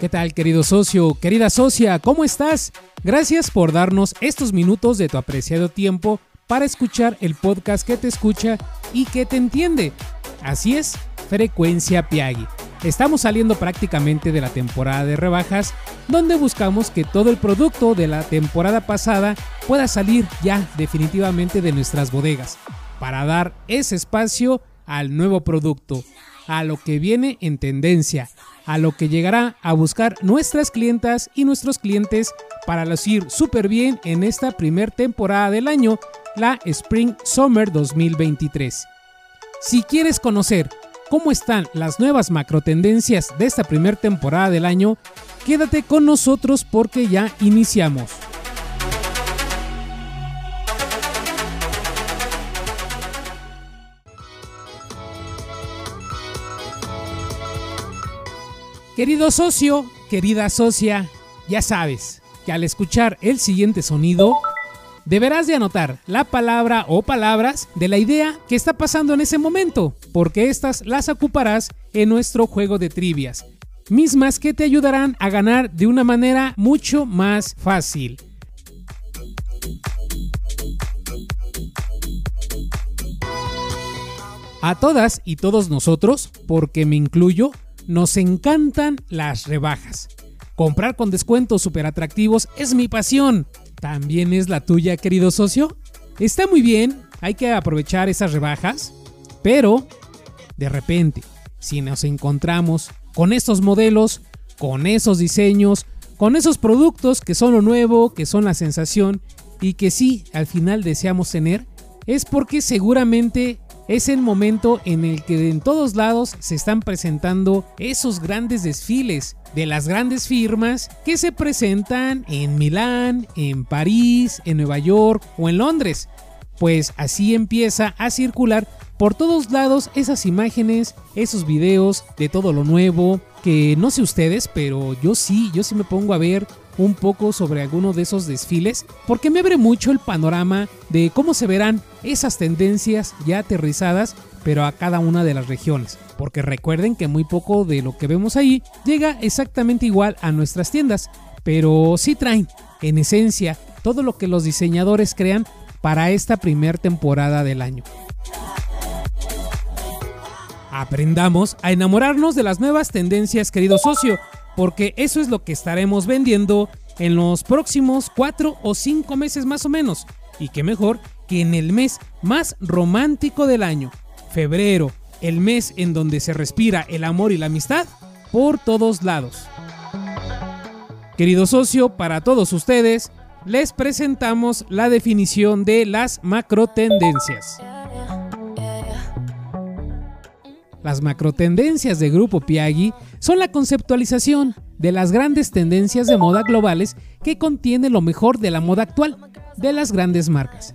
¿Qué tal querido socio, querida socia? ¿Cómo estás? Gracias por darnos estos minutos de tu apreciado tiempo para escuchar el podcast que te escucha y que te entiende. Así es, Frecuencia Piagui. Estamos saliendo prácticamente de la temporada de rebajas, donde buscamos que todo el producto de la temporada pasada pueda salir ya definitivamente de nuestras bodegas, para dar ese espacio al nuevo producto, a lo que viene en tendencia, a lo que llegará a buscar nuestras clientas y nuestros clientes para lucir súper bien en esta primer temporada del año, la Spring Summer 2023. Si quieres conocer cómo están las nuevas macro tendencias de esta primera temporada del año, quédate con nosotros porque ya iniciamos. Querido socio, querida socia, ya sabes que al escuchar el siguiente sonido, deberás de anotar la palabra o palabras de la idea que está pasando en ese momento, porque estas las ocuparás en nuestro juego de trivias, mismas que te ayudarán a ganar de una manera mucho más fácil. A todas y todos nosotros, porque me incluyo, nos encantan las rebajas. Comprar con descuentos súper atractivos es mi pasión. ¿También es la tuya, querido socio? Está muy bien, hay que aprovechar esas rebajas, pero de repente, si nos encontramos con estos modelos, con esos diseños, con esos productos que son lo nuevo, que son la sensación y que sí, al final deseamos tener, es porque seguramente es el momento en el que en todos lados se están presentando esos grandes desfiles de las grandes firmas que se presentan en Milán, en París, en Nueva York o en Londres. Pues así empieza a circular por todos lados esas imágenes, esos videos de todo lo nuevo, que no sé ustedes, pero yo sí, yo sí me pongo a ver un poco sobre alguno de esos desfiles, porque me abre mucho el panorama de cómo se verán esas tendencias ya aterrizadas, pero a cada una de las regiones. Porque recuerden que muy poco de lo que vemos ahí llega exactamente igual a nuestras tiendas, pero sí traen, en esencia, todo lo que los diseñadores crean para esta primer temporada del año. Aprendamos a enamorarnos de las nuevas tendencias, querido socio, porque eso es lo que estaremos vendiendo en los próximos 4 o 5 meses más o menos. Y qué mejor que en el mes más romántico del año, febrero, el mes en donde se respira el amor y la amistad por todos lados. Querido socio, para todos ustedes, les presentamos la definición de las macro tendencias. Las macrotendencias de Grupo Piagui son la conceptualización de las grandes tendencias de moda globales que contiene lo mejor de la moda actual de las grandes marcas.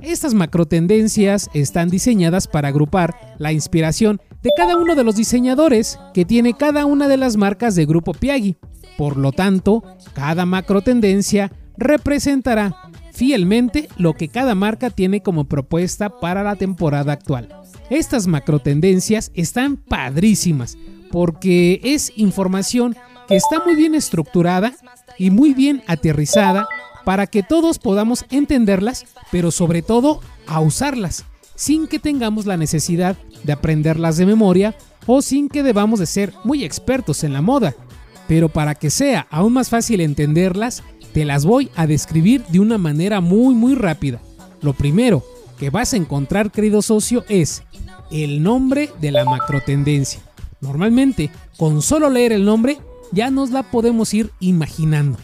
Estas macrotendencias están diseñadas para agrupar la inspiración de cada uno de los diseñadores que tiene cada una de las marcas de Grupo Piagui. Por lo tanto, cada macrotendencia representará fielmente lo que cada marca tiene como propuesta para la temporada actual. Estas macrotendencias están padrísimas porque es información que está muy bien estructurada y muy bien aterrizada para que todos podamos entenderlas, pero sobre todo a usarlas, sin que tengamos la necesidad de aprenderlas de memoria o sin que debamos de ser muy expertos en la moda. Pero para que sea aún más fácil entenderlas, te las voy a describir de una manera muy muy rápida. Lo primero que vas a encontrar, querido socio, es el nombre de la macrotendencia. Normalmente, con solo leer el nombre, ya nos la podemos ir imaginando.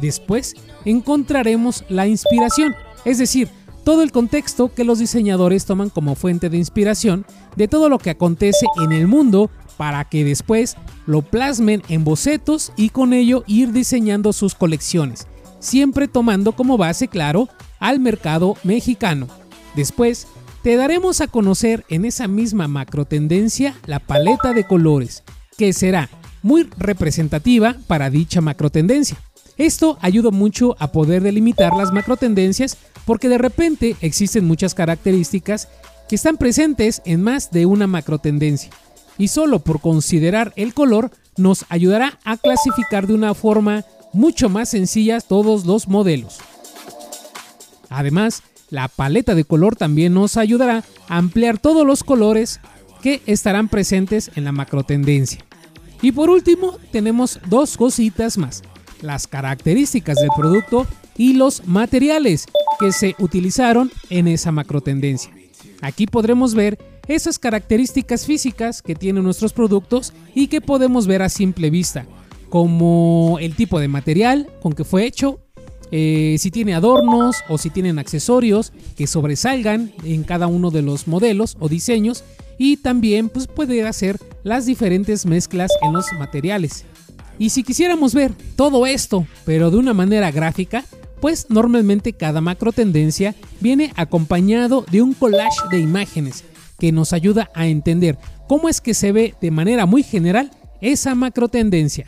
Después, encontraremos la inspiración, es decir, todo el contexto que los diseñadores toman como fuente de inspiración de todo lo que acontece en el mundo para que después lo plasmen en bocetos y con ello ir diseñando sus colecciones, siempre tomando como base, claro, al mercado mexicano. Después, te daremos a conocer en esa misma macro tendencia la paleta de colores, que será muy representativa para dicha macro tendencia. Esto ayuda mucho a poder delimitar las macro tendencias porque de repente existen muchas características que están presentes en más de una macro tendencia y solo por considerar el color nos ayudará a clasificar de una forma mucho más sencilla todos los modelos. Además, la paleta de color también nos ayudará a ampliar todos los colores que estarán presentes en la macro tendencia. Y por último, tenemos dos cositas más, las características del producto y los materiales que se utilizaron en esa macro tendencia. Aquí podremos ver esas características físicas que tienen nuestros productos y que podemos ver a simple vista, como el tipo de material con que fue hecho, eh, si tiene adornos o si tienen accesorios que sobresalgan en cada uno de los modelos o diseños y también pues, puede hacer las diferentes mezclas en los materiales. Y si quisiéramos ver todo esto, pero de una manera gráfica, pues normalmente cada macro tendencia viene acompañado de un collage de imágenes que nos ayuda a entender cómo es que se ve de manera muy general esa macro tendencia.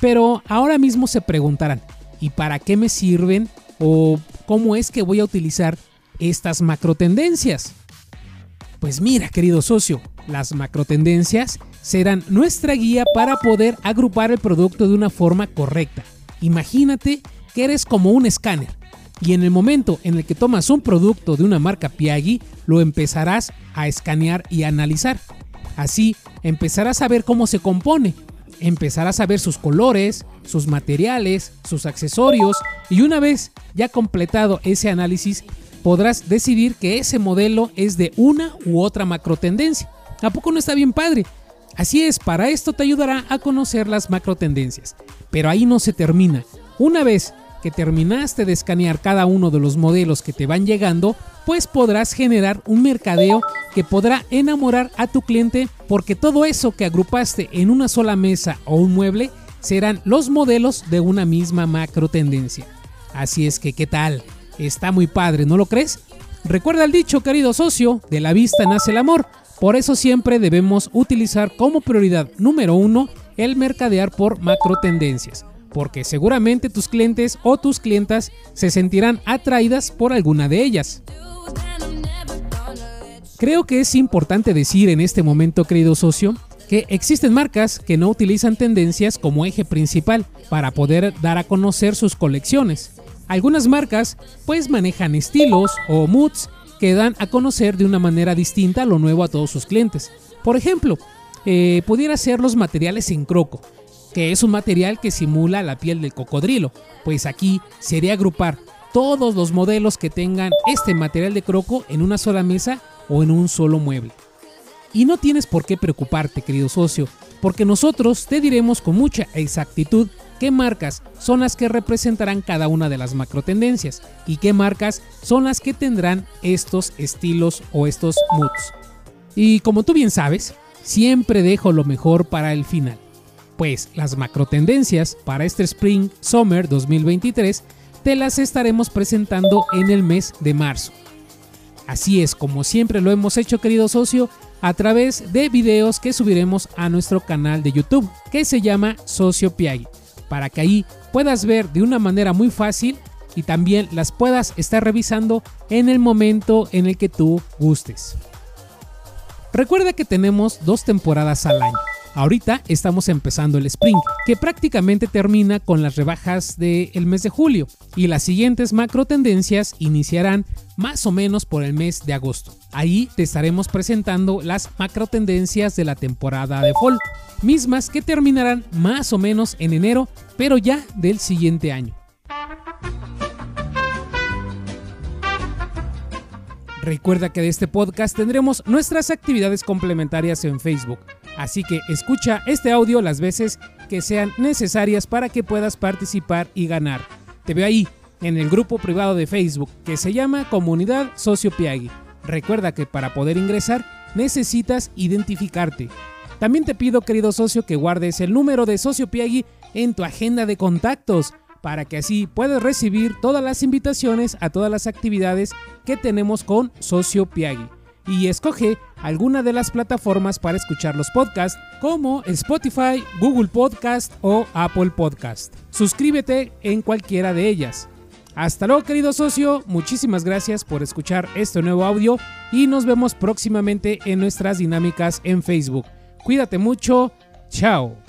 Pero ahora mismo se preguntarán, ¿y para qué me sirven o cómo es que voy a utilizar estas macro tendencias? Pues mira, querido socio, las macro tendencias serán nuestra guía para poder agrupar el producto de una forma correcta. Imagínate que eres como un escáner y en el momento en el que tomas un producto de una marca Piaggi, lo empezarás a escanear y analizar. Así empezarás a ver cómo se compone, empezarás a ver sus colores, sus materiales, sus accesorios y una vez ya completado ese análisis podrás decidir que ese modelo es de una u otra macro tendencia. ¿A poco no está bien padre? Así es, para esto te ayudará a conocer las macro tendencias. Pero ahí no se termina. Una vez que terminaste de escanear cada uno de los modelos que te van llegando, pues podrás generar un mercadeo que podrá enamorar a tu cliente porque todo eso que agrupaste en una sola mesa o un mueble serán los modelos de una misma macro tendencia. Así es que, ¿qué tal? Está muy padre, ¿no lo crees? Recuerda el dicho, querido socio, de la vista nace el amor. Por eso siempre debemos utilizar como prioridad número uno el mercadear por macro tendencias porque seguramente tus clientes o tus clientas se sentirán atraídas por alguna de ellas. Creo que es importante decir en este momento, querido socio, que existen marcas que no utilizan tendencias como eje principal para poder dar a conocer sus colecciones. Algunas marcas pues manejan estilos o moods que dan a conocer de una manera distinta lo nuevo a todos sus clientes. Por ejemplo, eh, pudiera ser los materiales en croco, que es un material que simula la piel del cocodrilo, pues aquí sería agrupar todos los modelos que tengan este material de croco en una sola mesa o en un solo mueble. Y no tienes por qué preocuparte, querido socio, porque nosotros te diremos con mucha exactitud qué marcas son las que representarán cada una de las macro tendencias y qué marcas son las que tendrán estos estilos o estos moods. Y como tú bien sabes, siempre dejo lo mejor para el final pues las macro tendencias para este Spring Summer 2023 te las estaremos presentando en el mes de marzo. Así es como siempre lo hemos hecho querido socio a través de videos que subiremos a nuestro canal de YouTube que se llama Socio Piagui para que ahí puedas ver de una manera muy fácil y también las puedas estar revisando en el momento en el que tú gustes. Recuerda que tenemos dos temporadas al año Ahorita estamos empezando el Spring, que prácticamente termina con las rebajas del mes de julio y las siguientes macro tendencias iniciarán más o menos por el mes de agosto. Ahí te estaremos presentando las macro tendencias de la temporada de fall, mismas que terminarán más o menos en enero, pero ya del siguiente año. Recuerda que de este podcast tendremos nuestras actividades complementarias en Facebook Así que escucha este audio las veces que sean necesarias para que puedas participar y ganar. Te veo ahí, en el grupo privado de Facebook que se llama Comunidad Socio Piagui. Recuerda que para poder ingresar necesitas identificarte. También te pido, querido socio, que guardes el número de Socio Piagui en tu agenda de contactos para que así puedas recibir todas las invitaciones a todas las actividades que tenemos con Socio Piagui y escoge alguna de las plataformas para escuchar los podcasts como Spotify, Google Podcast o Apple Podcast. Suscríbete en cualquiera de ellas. Hasta luego querido socio, muchísimas gracias por escuchar este nuevo audio y nos vemos próximamente en nuestras dinámicas en Facebook. Cuídate mucho, Chao.